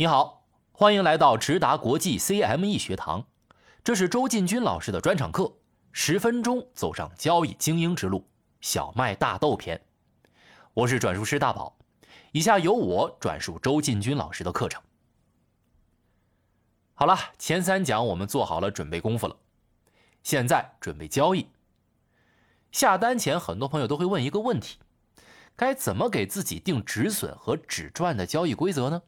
你好，欢迎来到直达国际 CME 学堂，这是周进军老师的专场课，十分钟走上交易精英之路，小麦大豆篇。我是转述师大宝，以下由我转述周进军老师的课程。好了，前三讲我们做好了准备功夫了，现在准备交易。下单前，很多朋友都会问一个问题。该怎么给自己定止损和止赚的交易规则呢？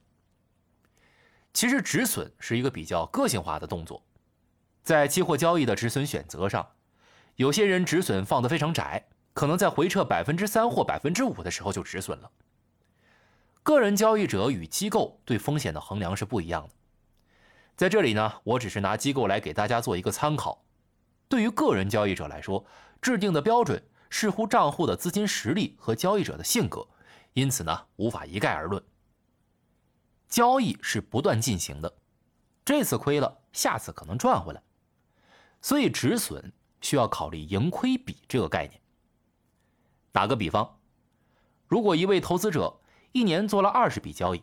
其实止损是一个比较个性化的动作，在期货交易的止损选择上，有些人止损放得非常窄，可能在回撤百分之三或百分之五的时候就止损了。个人交易者与机构对风险的衡量是不一样的，在这里呢，我只是拿机构来给大家做一个参考。对于个人交易者来说，制定的标准。视乎账户的资金实力和交易者的性格，因此呢，无法一概而论。交易是不断进行的，这次亏了，下次可能赚回来，所以止损需要考虑盈亏比这个概念。打个比方，如果一位投资者一年做了二十笔交易，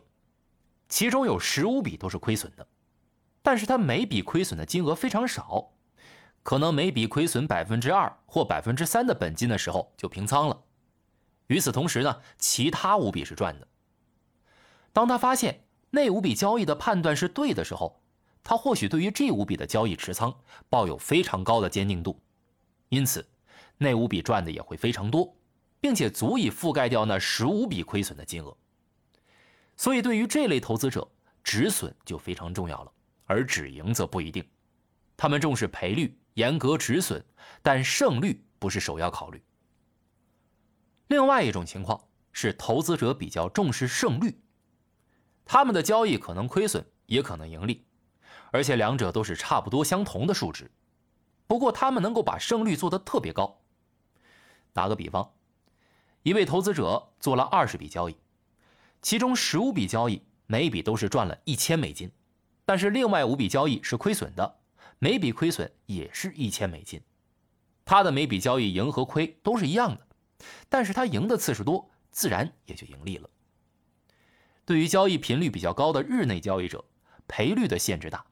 其中有十五笔都是亏损的，但是他每笔亏损的金额非常少。可能每笔亏损百分之二或百分之三的本金的时候就平仓了，与此同时呢，其他五笔是赚的。当他发现那五笔交易的判断是对的时候，他或许对于这五笔的交易持仓抱有非常高的坚定度，因此那五笔赚的也会非常多，并且足以覆盖掉那十五笔亏损的金额。所以对于这类投资者，止损就非常重要了，而止盈则不一定，他们重视赔率。严格止损，但胜率不是首要考虑。另外一种情况是，投资者比较重视胜率，他们的交易可能亏损，也可能盈利，而且两者都是差不多相同的数值。不过，他们能够把胜率做得特别高。打个比方，一位投资者做了二十笔交易，其中十五笔交易每笔都是赚了一千美金，但是另外五笔交易是亏损的。每笔亏损也是一千美金，他的每笔交易赢和亏都是一样的，但是他赢的次数多，自然也就盈利了。对于交易频率比较高的日内交易者，赔率的限制大，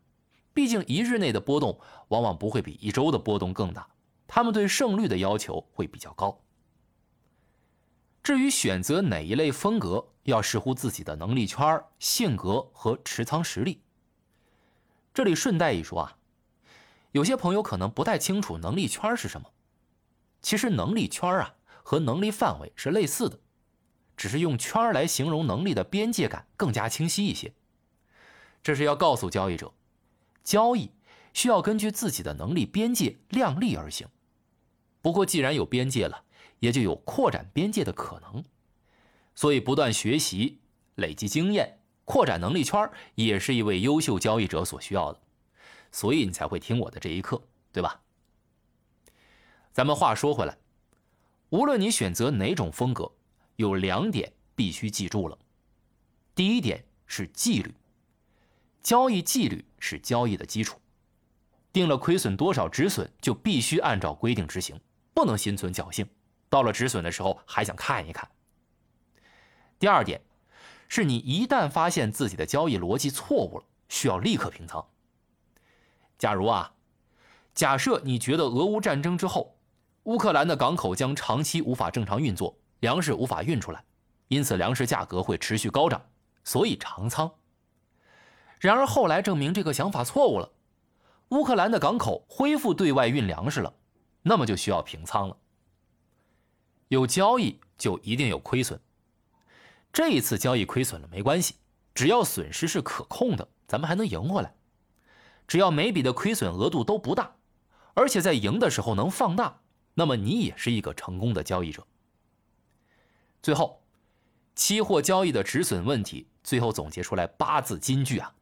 毕竟一日内的波动往往不会比一周的波动更大，他们对胜率的要求会比较高。至于选择哪一类风格，要视乎自己的能力圈、性格和持仓实力。这里顺带一说啊。有些朋友可能不太清楚能力圈是什么，其实能力圈啊和能力范围是类似的，只是用圈来形容能力的边界感更加清晰一些。这是要告诉交易者，交易需要根据自己的能力边界量力而行。不过既然有边界了，也就有扩展边界的可能，所以不断学习、累积经验、扩展能力圈，也是一位优秀交易者所需要的。所以你才会听我的这一课，对吧？咱们话说回来，无论你选择哪种风格，有两点必须记住了。第一点是纪律，交易纪律是交易的基础。定了亏损多少止损，就必须按照规定执行，不能心存侥幸，到了止损的时候还想看一看。第二点，是你一旦发现自己的交易逻辑错误了，需要立刻平仓。假如啊，假设你觉得俄乌战争之后，乌克兰的港口将长期无法正常运作，粮食无法运出来，因此粮食价格会持续高涨，所以长仓。然而后来证明这个想法错误了，乌克兰的港口恢复对外运粮食了，那么就需要平仓了。有交易就一定有亏损，这一次交易亏损了没关系，只要损失是可控的，咱们还能赢回来。只要每笔的亏损额度都不大，而且在赢的时候能放大，那么你也是一个成功的交易者。最后，期货交易的止损问题，最后总结出来八字金句啊：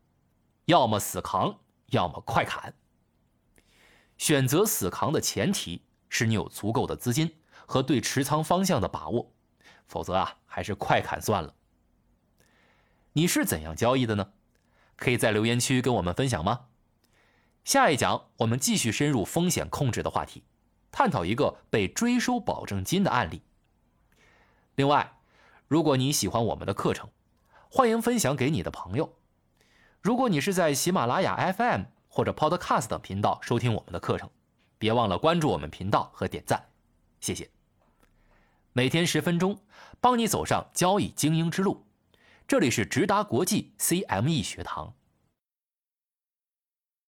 要么死扛，要么快砍。选择死扛的前提是你有足够的资金和对持仓方向的把握，否则啊，还是快砍算了。你是怎样交易的呢？可以在留言区跟我们分享吗？下一讲我们继续深入风险控制的话题，探讨一个被追收保证金的案例。另外，如果你喜欢我们的课程，欢迎分享给你的朋友。如果你是在喜马拉雅 FM 或者 Podcast 等频道收听我们的课程，别忘了关注我们频道和点赞，谢谢。每天十分钟，帮你走上交易精英之路。这里是直达国际 CME 学堂。